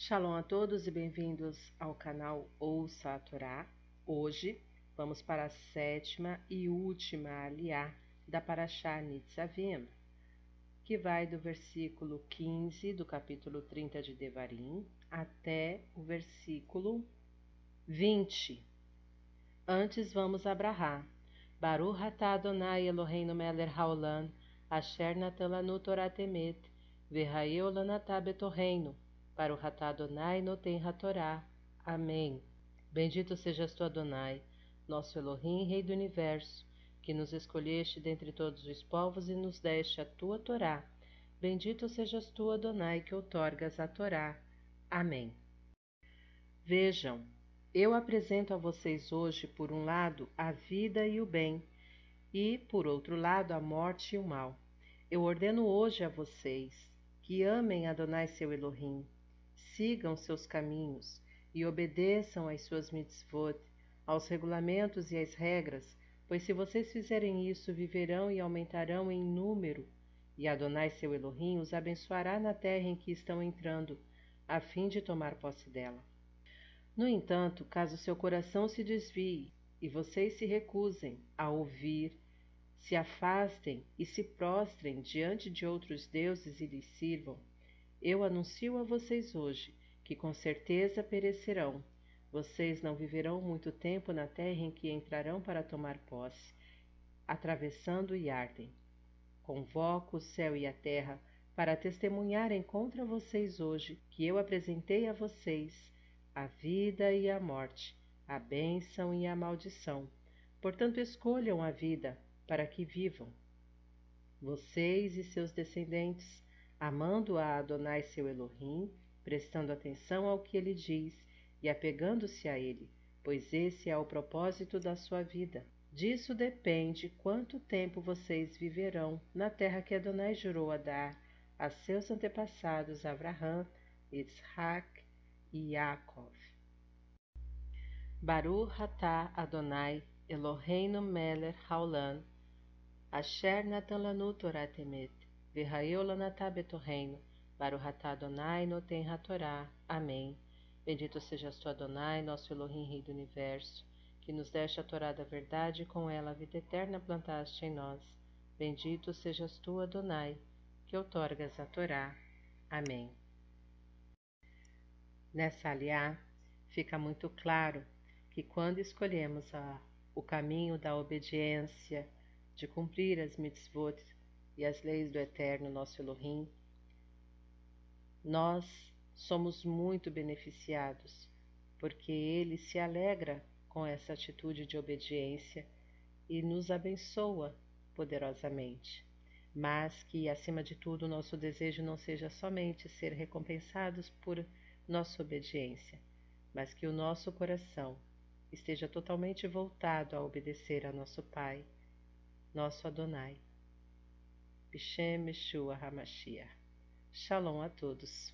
Shalom a todos e bem-vindos ao canal Ouça a Torá. Hoje vamos para a sétima e última aliá da Parashá Nitzavim, que vai do versículo 15 do capítulo 30 de Devarim até o versículo 20. Antes vamos a Brahá. Baruch atah Adonai Eloheinu melech haolam, asher natan lanu Torah temet, betorreino, para o Ratá Adonai Noten Hatorá. Amém. Bendito sejas tu, Adonai, nosso Elohim, Rei do Universo, que nos escolheste dentre todos os povos e nos deste a tua Torá. Bendito sejas tu, Adonai, que outorgas a Torá. Amém. Vejam, eu apresento a vocês hoje, por um lado, a vida e o bem, e, por outro lado, a morte e o mal. Eu ordeno hoje a vocês que amem Adonai seu Elohim, sigam seus caminhos e obedeçam às suas mitzvot, aos regulamentos e às regras, pois se vocês fizerem isso, viverão e aumentarão em número, e Adonai seu Elohim os abençoará na terra em que estão entrando, a fim de tomar posse dela. No entanto, caso seu coração se desvie e vocês se recusem a ouvir, se afastem e se prostrem diante de outros deuses e lhes sirvam, eu anuncio a vocês hoje que com certeza perecerão. Vocês não viverão muito tempo na terra em que entrarão para tomar posse, atravessando Yarden. Convoco o céu e a terra para testemunharem contra vocês hoje que eu apresentei a vocês a vida e a morte, a bênção e a maldição. Portanto, escolham a vida para que vivam. Vocês e seus descendentes amando a Adonai seu Elohim, prestando atenção ao que ele diz e apegando-se a ele, pois esse é o propósito da sua vida. Disso depende quanto tempo vocês viverão na terra que Adonai jurou a dar a seus antepassados Abraham, Isaac e Yaakov. Baruch atah Adonai Eloheinu melech haolam, asher natan lanu Torah temet, Virraeu lanatá betorreino, Baruhatá Adonai noten hatorá. Amém. Bendito sejas tu, Adonai, nosso Elohim, Rei do Universo, que nos deste a Torá da verdade e com ela a vida eterna plantaste em nós. Bendito sejas tu, Adonai, que outorgas a Torá. Amém. Nessa aliá, fica muito claro que quando escolhemos a, o caminho da obediência, de cumprir as mitzvot e as leis do Eterno nosso Elohim, nós somos muito beneficiados, porque ele se alegra com essa atitude de obediência e nos abençoa poderosamente. Mas que, acima de tudo, nosso desejo não seja somente ser recompensados por nossa obediência, mas que o nosso coração esteja totalmente voltado a obedecer a nosso Pai, nosso Adonai Bishem Yeshua HaMashiach. Shalom a todos.